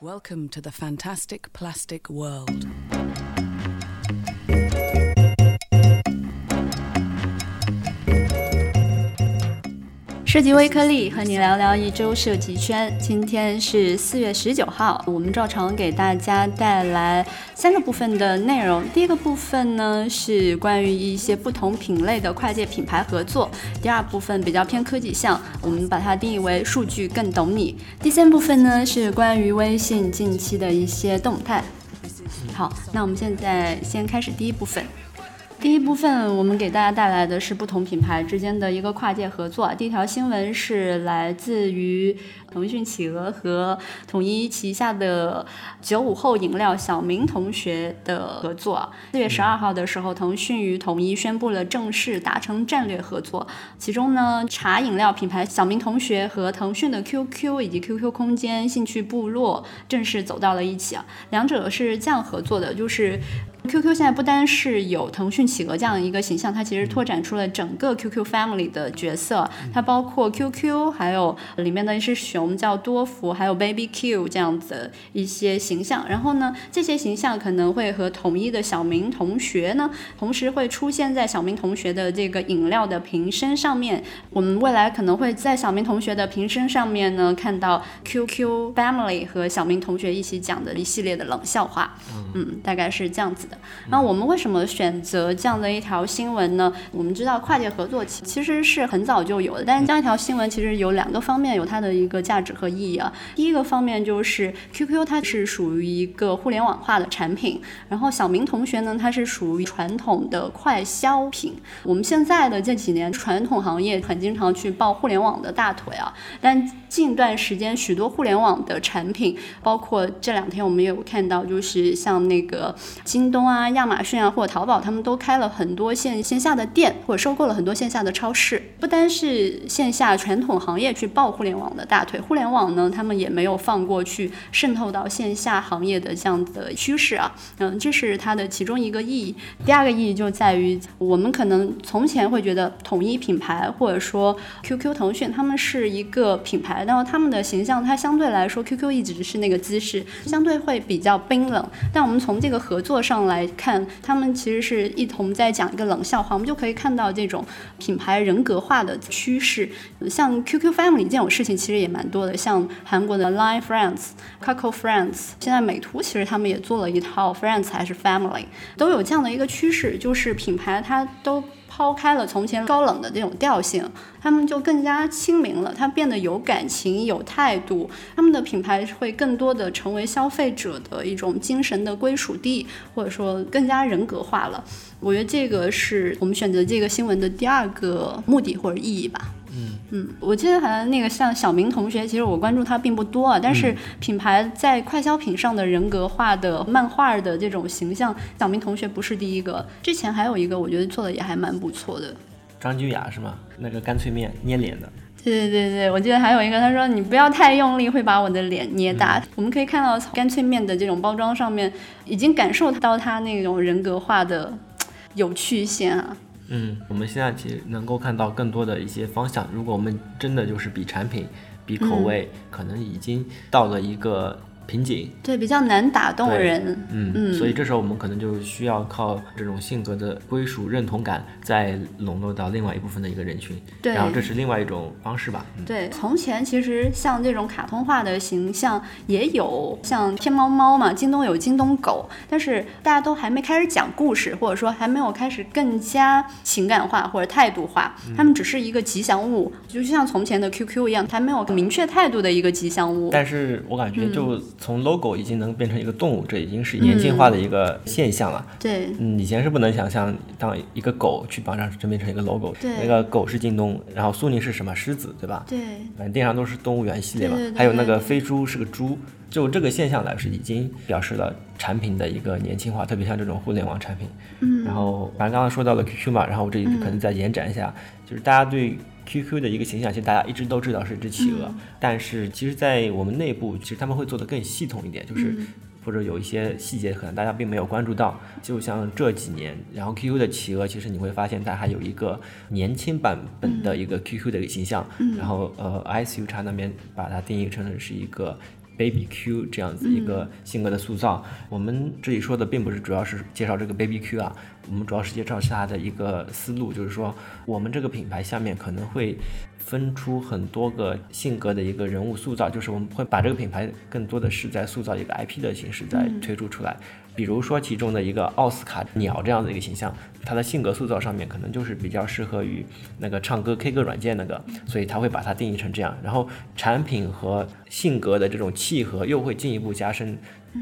Welcome to the fantastic plastic world. 设计微颗粒和你聊聊一周设计圈。今天是四月十九号，我们照常给大家带来三个部分的内容。第一个部分呢是关于一些不同品类的跨界品牌合作。第二部分比较偏科技项，我们把它定义为数据更懂你。第三部分呢是关于微信近期的一些动态。好，那我们现在先开始第一部分。第一部分，我们给大家带来的是不同品牌之间的一个跨界合作。第一条新闻是来自于腾讯企鹅和统一旗下的九五后饮料小明同学的合作。四月十二号的时候，腾讯与统一宣布了正式达成战略合作。其中呢，茶饮料品牌小明同学和腾讯的 QQ 以及 QQ 空间兴趣部落正式走到了一起。两者是这样合作的，就是。QQ 现在不单是有腾讯企鹅这样一个形象，它其实拓展出了整个 QQ Family 的角色，它包括 QQ，还有里面的一只熊叫多福，还有 Baby Q 这样子一些形象。然后呢，这些形象可能会和统一的小明同学呢，同时会出现在小明同学的这个饮料的瓶身上面。我们未来可能会在小明同学的瓶身上面呢，看到 QQ Family 和小明同学一起讲的一系列的冷笑话。嗯，大概是这样子的。那我们为什么选择这样的一条新闻呢？我们知道跨界合作其其实是很早就有的，但是这样一条新闻其实有两个方面有它的一个价值和意义啊。第一个方面就是 QQ 它是属于一个互联网化的产品，然后小明同学呢它是属于传统的快消品。我们现在的这几年传统行业很经常去抱互联网的大腿啊，但近段时间许多互联网的产品，包括这两天我们也有看到，就是像那个京东。啊，亚马逊啊，或者淘宝，他们都开了很多线线下的店，或者收购了很多线下的超市。不单是线下传统行业去抱互联网的大腿，互联网呢，他们也没有放过去渗透到线下行业的这样的趋势啊。嗯，这是它的其中一个意义。第二个意义就在于，我们可能从前会觉得统一品牌或者说 QQ、腾讯，他们是一个品牌，然后他们的形象，它相对来说，QQ 一直是那个姿势，相对会比较冰冷。但我们从这个合作上来。来看，他们其实是一同在讲一个冷笑话，我们就可以看到这种品牌人格化的趋势。像 QQ Family 这种事情其实也蛮多的，像韩国的 Line Friends、c o c o Friends，现在美图其实他们也做了一套 Friends 还是 Family，都有这样的一个趋势，就是品牌它都。抛开了从前高冷的这种调性，他们就更加亲民了。他变得有感情、有态度，他们的品牌会更多的成为消费者的一种精神的归属地，或者说更加人格化了。我觉得这个是我们选择这个新闻的第二个目的或者意义吧。嗯嗯，我记得好像那个像小明同学，其实我关注他并不多啊，但是品牌在快消品上的人格化的漫画的这种形象，小明同学不是第一个，之前还有一个我觉得做的也还蛮不错的，张君雅是吗？那个干脆面捏脸的。对对对对，我记得还有一个，他说你不要太用力，会把我的脸捏大。我们可以看到干脆面的这种包装上面，已经感受到他那种人格化的有趣性啊。嗯，我们现在其实能够看到更多的一些方向。如果我们真的就是比产品、比口味，可能已经到了一个。瓶颈对比较难打动人，嗯嗯，所以这时候我们可能就需要靠这种性格的归属认同感，再笼络到另外一部分的一个人群，对，然后这是另外一种方式吧。对，从前其实像这种卡通化的形象也有，像天猫猫嘛，京东有京东狗，但是大家都还没开始讲故事，或者说还没有开始更加情感化或者态度化，他们只是一个吉祥物，就像从前的 QQ 一样，还没有明确态度的一个吉祥物。但是我感觉就。从 logo 已经能变成一个动物，这已经是年轻化的一个现象了。对，嗯，以前是不能想象当一个狗去绑上真变成一个 logo。对，那个狗是京东，然后苏宁是什么狮子，对吧？对，反正电商都是动物园系列嘛。对还有那个飞猪是个猪，就这个现象来说，已经表示了产品的一个年轻化，特别像这种互联网产品。嗯。然后，反正刚刚说到了 QQ 嘛，然后我这里可能再延展一下，就是大家对。QQ 的一个形象，其实大家一直都知道是一只企鹅，但是其实，在我们内部，其实他们会做的更系统一点，就是或者有一些细节可能大家并没有关注到。就像这几年，然后 QQ 的企鹅，其实你会发现它还有一个年轻版本的一个 QQ 的一个形象，然后呃，ICU 叉那边把它定义成是一个 Baby Q 这样子一个性格的塑造。我们这里说的并不是主要是介绍这个 Baby Q 啊，我们主要是介绍它的一个思路，就是说我们这个品牌下面可能会分出很多个性格的一个人物塑造，就是我们会把这个品牌更多的是在塑造一个 IP 的形式在推出出来。比如说其中的一个奥斯卡鸟这样的一个形象，它的性格塑造上面可能就是比较适合于那个唱歌 K 歌软件那个，所以他会把它定义成这样。然后产品和性格的这种契合又会进一步加深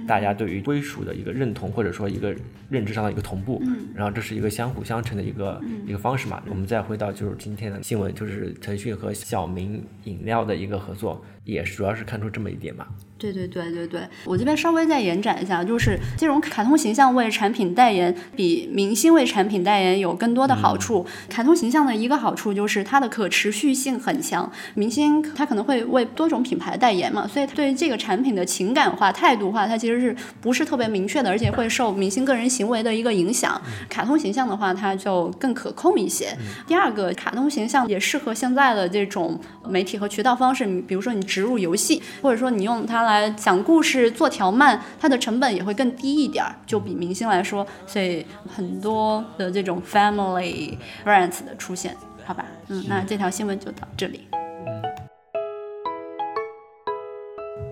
大家对于归属的一个认同，或者说一个认知上的一个同步。然后这是一个相辅相成的一个一个方式嘛。我们再回到就是今天的新闻，就是腾讯和小明饮料的一个合作，也是主要是看出这么一点吧。对对对对对，我这边稍微再延展一下，就是这种卡通形象为产品代言，比明星为产品代言有更多的好处。卡通形象的一个好处就是它的可持续性很强，明星他可能会为多种品牌代言嘛，所以对这个产品的情感化、态度化，它其实是不是特别明确的，而且会受明星个人行为的一个影响。卡通形象的话，它就更可控一些。第二个，卡通形象也适合现在的这种媒体和渠道方式，比如说你植入游戏，或者说你用它。来讲故事做条漫，它的成本也会更低一点儿，就比明星来说，所以很多的这种 family friends 的出现，好吧，嗯，那这条新闻就到这里。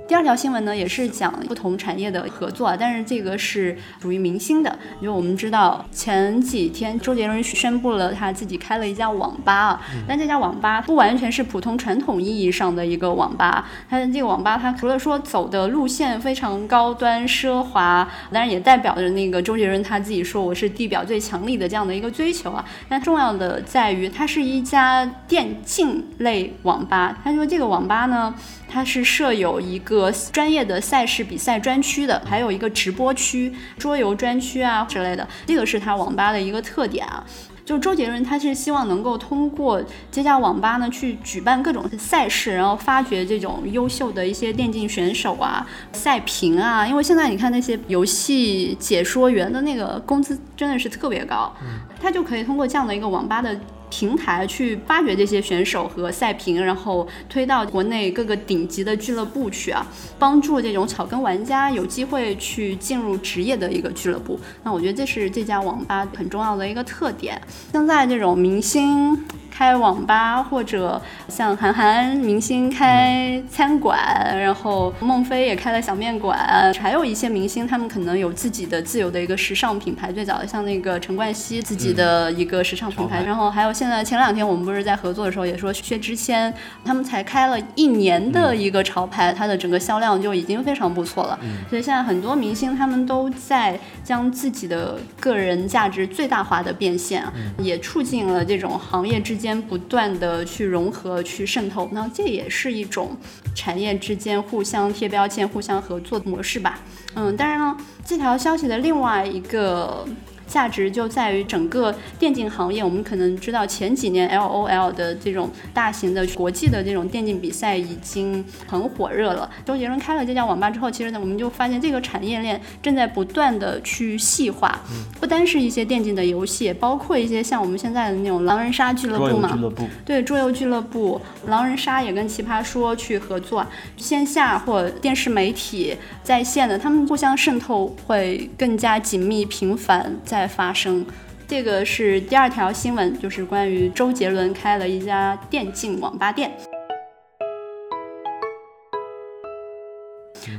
第二条新闻呢，也是讲不同产业的合作，但是这个是属于明星的。因为我们知道前几天周杰伦宣布了他自己开了一家网吧啊，但这家网吧不完全是普通传统意义上的一个网吧。他的这个网吧，它除了说走的路线非常高端奢华，当然也代表着那个周杰伦他自己说我是地表最强力的这样的一个追求啊。但重要的在于，它是一家电竞类网吧。他说这个网吧呢。它是设有一个专业的赛事比赛专区的，还有一个直播区、桌游专区啊之类的，这个是他网吧的一个特点啊。就周杰伦他是希望能够通过这家网吧呢去举办各种赛事，然后发掘这种优秀的一些电竞选手啊、赛评啊。因为现在你看那些游戏解说员的那个工资真的是特别高，他就可以通过这样的一个网吧的。平台去发掘这些选手和赛评，然后推到国内各个顶级的俱乐部去啊，帮助这种草根玩家有机会去进入职业的一个俱乐部。那我觉得这是这家网吧很重要的一个特点。现在这种明星。开网吧，或者像韩寒明星开餐馆，然后孟非也开了小面馆，还有一些明星，他们可能有自己的自由的一个时尚品牌。最早的像那个陈冠希自己的一个时尚品牌，然后还有现在前两天我们不是在合作的时候也说薛之谦，他们才开了一年的一个潮牌，它的整个销量就已经非常不错了。所以现在很多明星他们都在将自己的个人价值最大化的变现，也促进了这种行业之间。不断的去融合、去渗透，那这也是一种产业之间互相贴标签、互相合作的模式吧。嗯，当然了，这条消息的另外一个。价值就在于整个电竞行业，我们可能知道前几年 L O L 的这种大型的国际的这种电竞比赛已经很火热了。周杰伦开了这家网吧之后，其实呢，我们就发现这个产业链正在不断的去细化，不单是一些电竞的游戏，包括一些像我们现在的那种狼人杀俱乐部嘛，对，桌游俱乐部，狼人杀也跟奇葩说去合作，线下或电视媒体在线的，他们互相渗透会更加紧密频繁。在在发生，这个是第二条新闻，就是关于周杰伦开了一家电竞网吧店。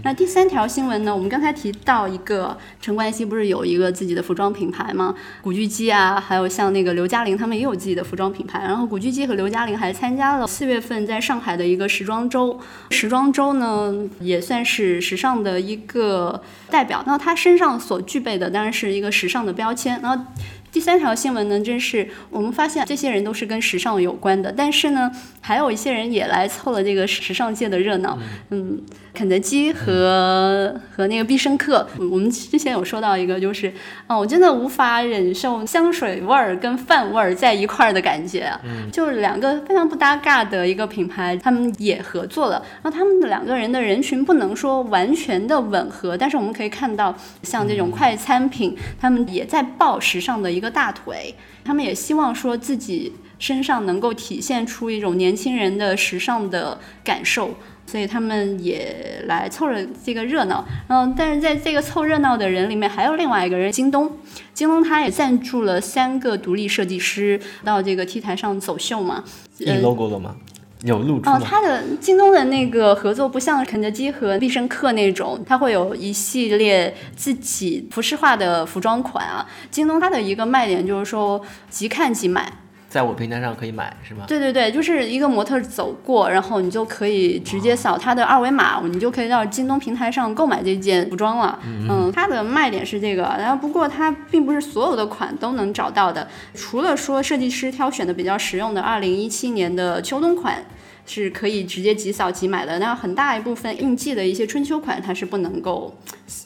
那第三条新闻呢？我们刚才提到一个陈冠希不是有一个自己的服装品牌吗？古巨基啊，还有像那个刘嘉玲，他们也有自己的服装品牌。然后古巨基和刘嘉玲还参加了四月份在上海的一个时装周。时装周呢，也算是时尚的一个代表。那他身上所具备的当然是一个时尚的标签。然后第三条新闻呢，真是我们发现这些人都是跟时尚有关的，但是呢，还有一些人也来凑了这个时尚界的热闹。嗯。肯德基和和那个必胜客，我们之前有说到一个，就是啊，我真的无法忍受香水味儿跟饭味儿在一块儿的感觉，就是两个非常不搭嘎的一个品牌，他们也合作了。然后他们的两个人的人群不能说完全的吻合，但是我们可以看到，像这种快餐品，他们也在抱时尚的一个大腿，他们也希望说自己。身上能够体现出一种年轻人的时尚的感受。所以他们也来凑了这个热闹，嗯，但是在这个凑热闹的人里面，还有另外一个人，京东。京东他也赞助了三个独立设计师到这个 T 台上走秀嘛。印 logo 了吗？有露出吗？哦，他的京东的那个合作不像肯德基和必胜客那种，它会有一系列自己服饰化的服装款啊。京东它的一个卖点就是说即看即买。在我平台上可以买是吗？对对对，就是一个模特走过，然后你就可以直接扫他的二维码，你就可以到京东平台上购买这件服装了。嗯，它的卖点是这个，然后不过它并不是所有的款都能找到的，除了说设计师挑选的比较实用的二零一七年的秋冬款。是可以直接即扫即买的，那很大一部分应季的一些春秋款，它是不能够，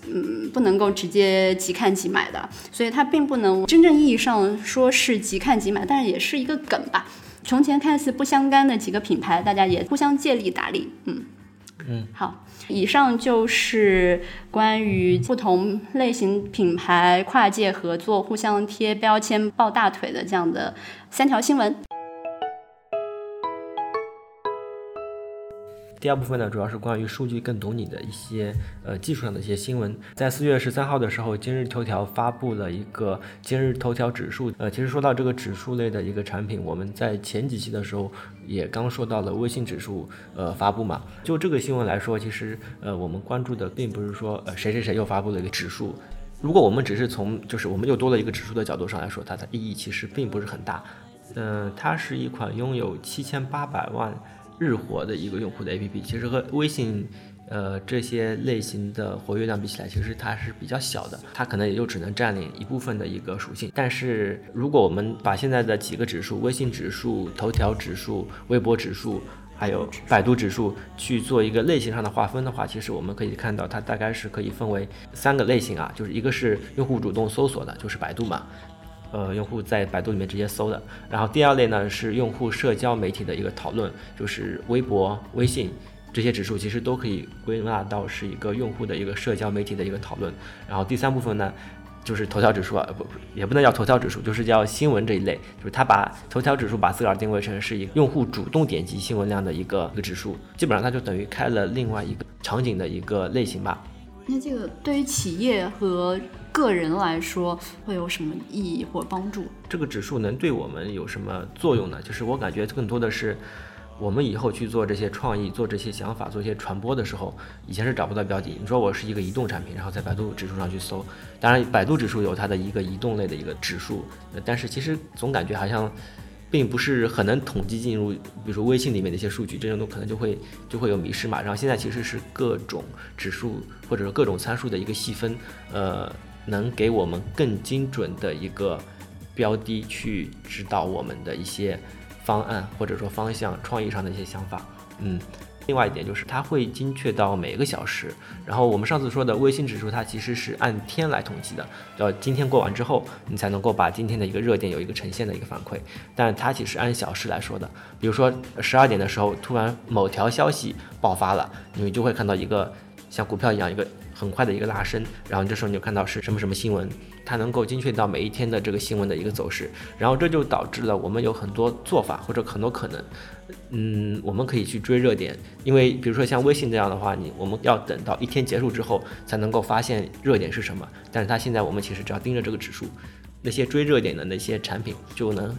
嗯，不能够直接即看即买的，所以它并不能真正意义上说是即看即买，但是也是一个梗吧。从前看似不相干的几个品牌，大家也互相借力打力，嗯嗯。好，以上就是关于不同类型品牌跨界合作、互相贴标签、抱大腿的这样的三条新闻。第二部分呢，主要是关于数据更懂你的一些呃技术上的一些新闻。在四月十三号的时候，今日头条发布了一个今日头条指数。呃，其实说到这个指数类的一个产品，我们在前几期的时候也刚说到了微信指数呃发布嘛。就这个新闻来说，其实呃我们关注的并不是说呃谁谁谁又发布了一个指数。如果我们只是从就是我们又多了一个指数的角度上来说，它的意义其实并不是很大。嗯，它是一款拥有七千八百万。日活的一个用户的 APP，其实和微信，呃这些类型的活跃量比起来，其实它是比较小的，它可能也就只能占领一部分的一个属性。但是如果我们把现在的几个指数，微信指数、头条指数、微博指数，还有百度指数去做一个类型上的划分的话，其实我们可以看到，它大概是可以分为三个类型啊，就是一个是用户主动搜索的，就是百度嘛。呃，用户在百度里面直接搜的。然后第二类呢是用户社交媒体的一个讨论，就是微博、微信这些指数其实都可以归纳到是一个用户的一个社交媒体的一个讨论。然后第三部分呢就是头条指数啊，不也不能叫头条指数，就是叫新闻这一类，就是它把头条指数把自个儿定位成是一个用户主动点击新闻量的一个一个指数，基本上它就等于开了另外一个场景的一个类型吧。那这个对于企业和个人来说会有什么意义或帮助？这个指数能对我们有什么作用呢？就是我感觉更多的是，我们以后去做这些创意、做这些想法、做一些传播的时候，以前是找不到标的。你说我是一个移动产品，然后在百度指数上去搜，当然百度指数有它的一个移动类的一个指数，但是其实总感觉好像。并不是很能统计进入，比如说微信里面的一些数据，这种都可能就会就会有迷失嘛。然后现在其实是各种指数或者说各种参数的一个细分，呃，能给我们更精准的一个标的去指导我们的一些方案或者说方向、创意上的一些想法，嗯。另外一点就是它会精确到每个小时，然后我们上次说的微信指数，它其实是按天来统计的，要今天过完之后，你才能够把今天的一个热点有一个呈现的一个反馈，但它其实按小时来说的，比如说十二点的时候，突然某条消息爆发了，你就会看到一个像股票一样一个。很快的一个拉升，然后这时候你就看到是什么什么新闻，它能够精确到每一天的这个新闻的一个走势，然后这就导致了我们有很多做法或者很多可能，嗯，我们可以去追热点，因为比如说像微信这样的话，你我们要等到一天结束之后才能够发现热点是什么，但是它现在我们其实只要盯着这个指数，那些追热点的那些产品就能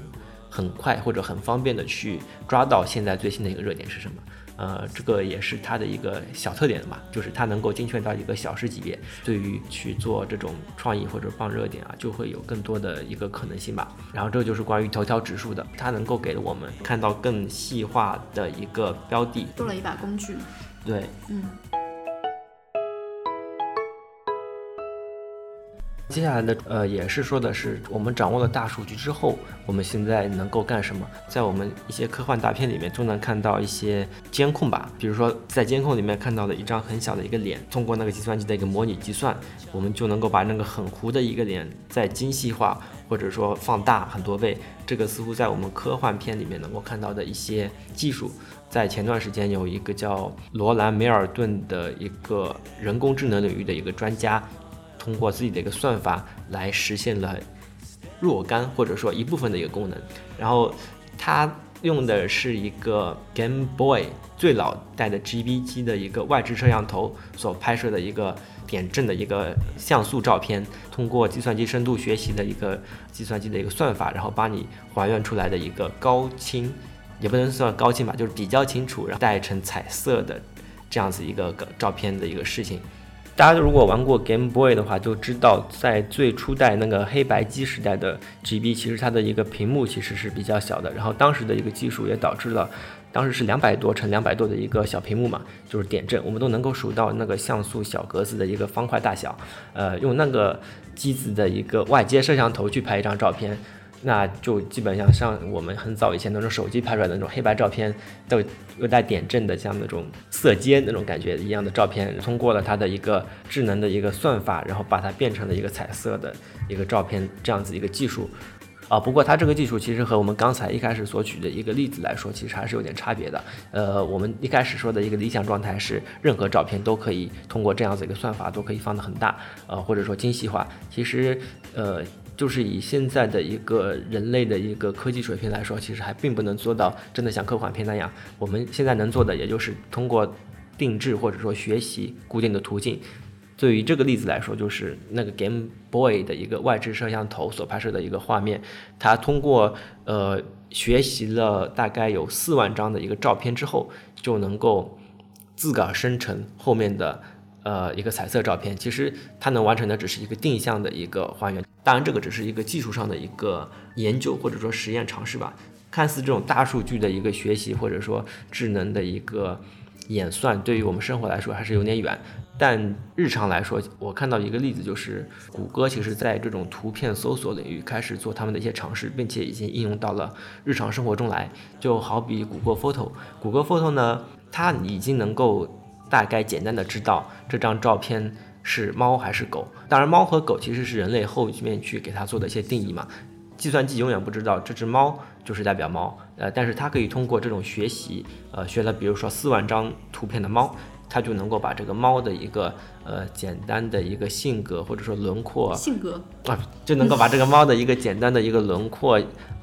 很快或者很方便的去抓到现在最新的一个热点是什么。呃，这个也是它的一个小特点嘛，就是它能够精确到一个小时级别，对于去做这种创意或者放热点啊，就会有更多的一个可能性吧。然后这就是关于头条指数的，它能够给我们看到更细化的一个标的，多了一把工具。对，嗯。接下来的呃也是说的是我们掌握了大数据之后，我们现在能够干什么？在我们一些科幻大片里面，都能看到一些监控吧。比如说在监控里面看到的一张很小的一个脸，通过那个计算机的一个模拟计算，我们就能够把那个很糊的一个脸再精细化，或者说放大很多倍。这个似乎在我们科幻片里面能够看到的一些技术，在前段时间有一个叫罗兰梅尔顿的一个人工智能领域的一个专家。通过自己的一个算法来实现了若干或者说一部分的一个功能，然后它用的是一个 Game Boy 最老代的 GB 机的一个外置摄像头所拍摄的一个点阵的一个像素照片，通过计算机深度学习的一个计算机的一个算法，然后帮你还原出来的一个高清，也不能算高清吧，就是比较清楚，然后带成彩色的这样子一个照片的一个事情。大家如果玩过 Game Boy 的话，就知道在最初代那个黑白机时代的 GB，其实它的一个屏幕其实是比较小的。然后当时的一个技术也导致了，当时是两百多乘两百多的一个小屏幕嘛，就是点阵，我们都能够数到那个像素小格子的一个方块大小。呃，用那个机子的一个外接摄像头去拍一张照片。那就基本上像我们很早以前那种手机拍出来的那种黑白照片，都有带点阵的，像那种色阶那种感觉一样的照片，通过了它的一个智能的一个算法，然后把它变成了一个彩色的一个照片，这样子一个技术。啊，不过它这个技术其实和我们刚才一开始所举的一个例子来说，其实还是有点差别的。呃，我们一开始说的一个理想状态是，任何照片都可以通过这样子一个算法都可以放得很大，呃，或者说精细化。其实，呃。就是以现在的一个人类的一个科技水平来说，其实还并不能做到真的像科幻片那样。我们现在能做的，也就是通过定制或者说学习固定的途径。对于这个例子来说，就是那个 Game Boy 的一个外置摄像头所拍摄的一个画面，它通过呃学习了大概有四万张的一个照片之后，就能够自个儿生成后面的。呃，一个彩色照片，其实它能完成的只是一个定向的一个还原。当然，这个只是一个技术上的一个研究或者说实验尝试吧。看似这种大数据的一个学习或者说智能的一个演算，对于我们生活来说还是有点远。但日常来说，我看到一个例子，就是谷歌其实在这种图片搜索领域开始做他们的一些尝试，并且已经应用到了日常生活中来。就好比谷歌 Photo，谷歌 Photo 呢，它已经能够。大概简单的知道这张照片是猫还是狗。当然，猫和狗其实是人类后面去给它做的一些定义嘛。计算机永远不知道这只猫就是代表猫，呃，但是它可以通过这种学习，呃，学了比如说四万张图片的猫，它就能够把这个猫的一个呃简单的一个性格或者说轮廓性格啊，就能够把这个猫的一个简单的一个轮廓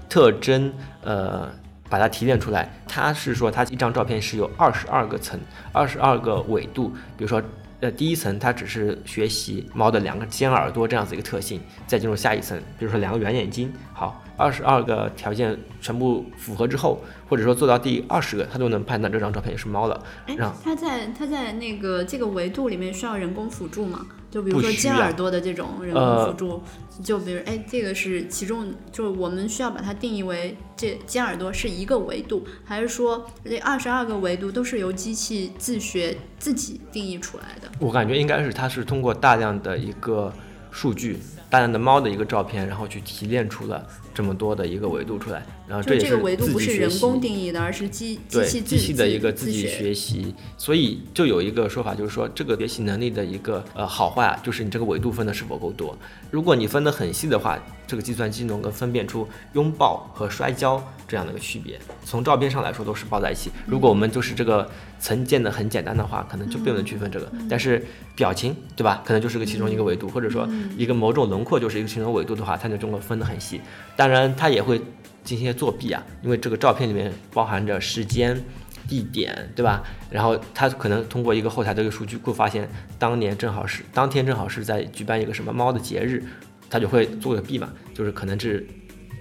特征，呃。把它提炼出来，它是说它一张照片是有二十二个层，二十二个纬度。比如说，呃，第一层它只是学习猫的两个尖耳朵这样子一个特性，再进入下一层，比如说两个圆眼睛。好。二十二个条件全部符合之后，或者说做到第二十个，它都能判断这张照片是猫了。哎，它在它在那个这个维度里面需要人工辅助吗？就比如说尖耳朵的这种人工辅助，就比如哎，这个是其中，就是我们需要把它定义为这尖耳朵是一个维度，还是说这二十二个维度都是由机器自学自己定义出来的？我感觉应该是它是通过大量的一个数据。大量的猫的一个照片，然后去提炼出了这么多的一个维度出来，然后这也是不是人工定义的，而是机对机器的一个自己学习，所以就有一个说法，就是说这个学习能力的一个呃好坏啊，就是你这个维度分的是否够多。如果你分得很细的话，这个计算机能够分辨出拥抱和摔跤这样的一个区别，从照片上来说都是抱在一起。如果我们就是这个层建的很简单的话，可能就不能区分这个。但是表情对吧，可能就是个其中一个维度，或者说一个某种轮廓就是一个其中维度的话，它就中国分得很细。当然它也会进行一些作弊啊，因为这个照片里面包含着时间、地点，对吧？然后它可能通过一个后台的一个数据库发现，当年正好是当天正好是在举办一个什么猫的节日。它就会做个弊嘛，就是可能是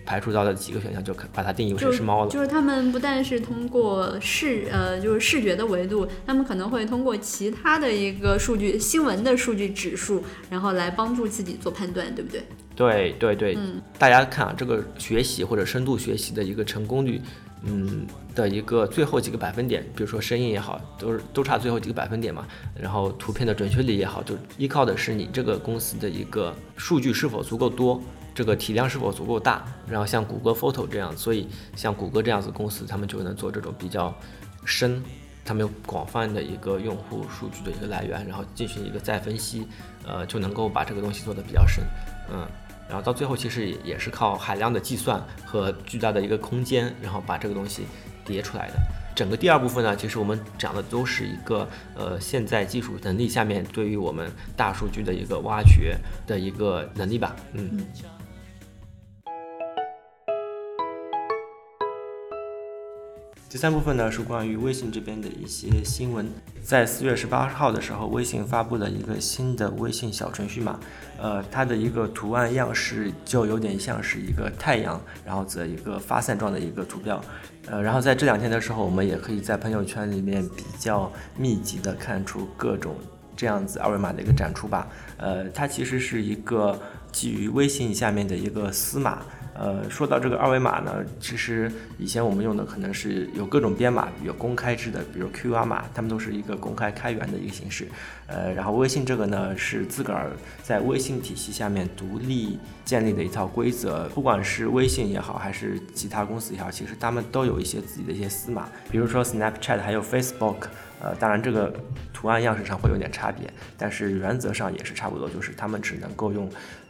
排除到了几个选项，就可把它定义为是猫了。就是他们不但是通过视呃，就是视觉的维度，他们可能会通过其他的一个数据，新闻的数据指数，然后来帮助自己做判断，对不对？对对对，嗯，大家看啊，这个学习或者深度学习的一个成功率。嗯的一个最后几个百分点，比如说声音也好，都是都差最后几个百分点嘛。然后图片的准确率也好，就依靠的是你这个公司的一个数据是否足够多，这个体量是否足够大。然后像谷歌 Photo 这样，所以像谷歌这样子公司，他们就能做这种比较深，他们有广泛的一个用户数据的一个来源，然后进行一个再分析，呃，就能够把这个东西做得比较深，嗯。然后到最后，其实也是靠海量的计算和巨大的一个空间，然后把这个东西叠出来的。整个第二部分呢，其实我们讲的都是一个呃现在技术能力下面对于我们大数据的一个挖掘的一个能力吧。嗯。第三部分呢是关于微信这边的一些新闻。在四月十八号的时候，微信发布了一个新的微信小程序码，呃，它的一个图案样式就有点像是一个太阳，然后的一个发散状的一个图标，呃，然后在这两天的时候，我们也可以在朋友圈里面比较密集的看出各种这样子二维码的一个展出吧，呃，它其实是一个基于微信下面的一个私码。呃，说到这个二维码呢，其实以前我们用的可能是有各种编码，有公开制的，比如 QR 码，它们都是一个公开开源的一个形式。呃，然后微信这个呢，是自个儿在微信体系下面独立建立的一套规则。不管是微信也好，还是其他公司也好，其实他们都有一些自己的一些私码，比如说 Snapchat 还有 Facebook。呃，当然这个图案样式上会有点差别，但是原则上也是差不多，就是他们只能够用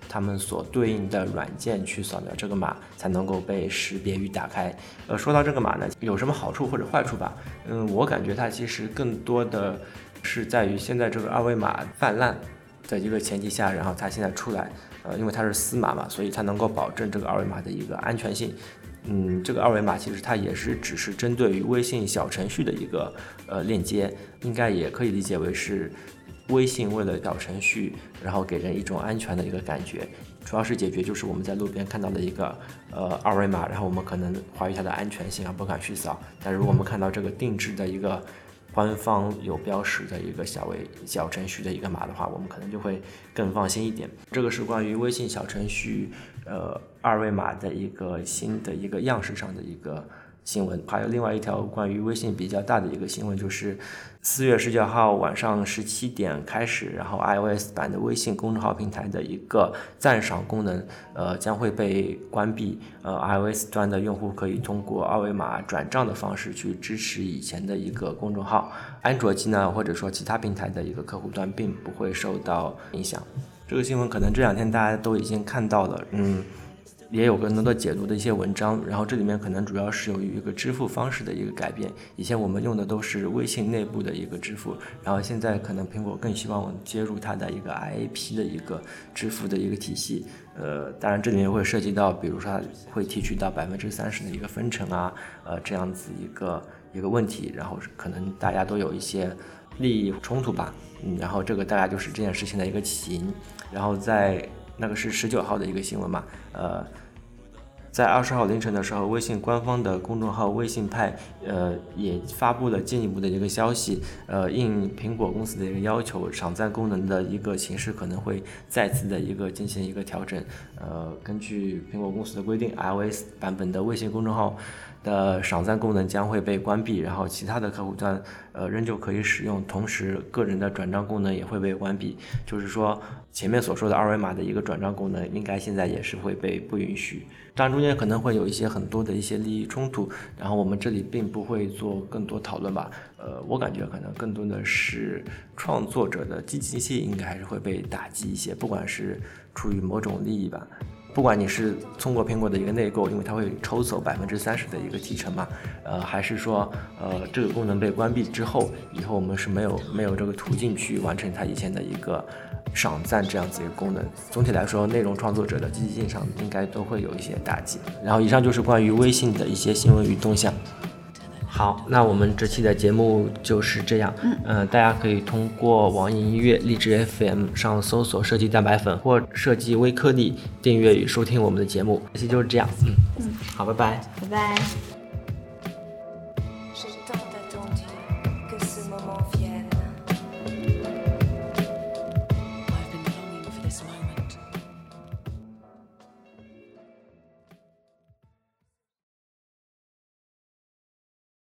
他们所对应的软件去扫描这个码，才能够被识别与打开。呃，说到这个码呢，有什么好处或者坏处吧？嗯，我感觉它其实更多的是在于现在这个二维码泛滥的一个前提下，然后它现在出来，呃，因为它是私码嘛，所以它能够保证这个二维码的一个安全性。嗯，这个二维码其实它也是只是针对于微信小程序的一个呃链接，应该也可以理解为是微信为了小程序，然后给人一种安全的一个感觉，主要是解决就是我们在路边看到的一个呃二维码，然后我们可能怀疑它的安全性啊，不敢去扫。但如果我们看到这个定制的一个官方有标识的一个小微小程序的一个码的话，我们可能就会更放心一点。这个是关于微信小程序。呃，二维码的一个新的一个样式上的一个新闻，还有另外一条关于微信比较大的一个新闻，就是四月十九号晚上十七点开始，然后 iOS 版的微信公众号平台的一个赞赏功能，呃，将会被关闭。呃，iOS 端的用户可以通过二维码转账的方式去支持以前的一个公众号，安卓机呢，或者说其他平台的一个客户端并不会受到影响。这个新闻可能这两天大家都已经看到了，嗯，也有更多的解读的一些文章。然后这里面可能主要是由于一个支付方式的一个改变。以前我们用的都是微信内部的一个支付，然后现在可能苹果更希望我们接入它的一个 IAP 的一个支付的一个体系。呃，当然这里面会涉及到，比如说它会提取到百分之三十的一个分成啊，呃，这样子一个一个问题。然后可能大家都有一些利益冲突吧。嗯，然后这个大概就是这件事情的一个起因。然后在那个是十九号的一个新闻嘛，呃，在二十号凌晨的时候，微信官方的公众号“微信派”呃也发布了进一步的一个消息，呃，应苹果公司的一个要求，赏赞功能的一个形式可能会再次的一个进行一个调整。呃，根据苹果公司的规定，iOS 版本的微信公众号。的赏赞功能将会被关闭，然后其他的客户端呃仍旧可以使用，同时个人的转账功能也会被关闭。就是说前面所说的二维码的一个转账功能，应该现在也是会被不允许。当然中间可能会有一些很多的一些利益冲突，然后我们这里并不会做更多讨论吧。呃，我感觉可能更多的是创作者的积极性应该还是会被打击一些，不管是出于某种利益吧。不管你是通过苹果的一个内购，因为它会抽走百分之三十的一个提成嘛，呃，还是说，呃，这个功能被关闭之后，以后我们是没有没有这个途径去完成它以前的一个赏赞这样子一个功能。总体来说，内容创作者的积极性上应该都会有一些打击。然后，以上就是关于微信的一些新闻与动向。好，那我们这期的节目就是这样。嗯，大家可以通过网易音乐、荔枝 FM 上搜索“设计蛋白粉”或“设计微颗粒”订阅与收听我们的节目。这期就是这样。嗯嗯，好，拜拜，拜拜。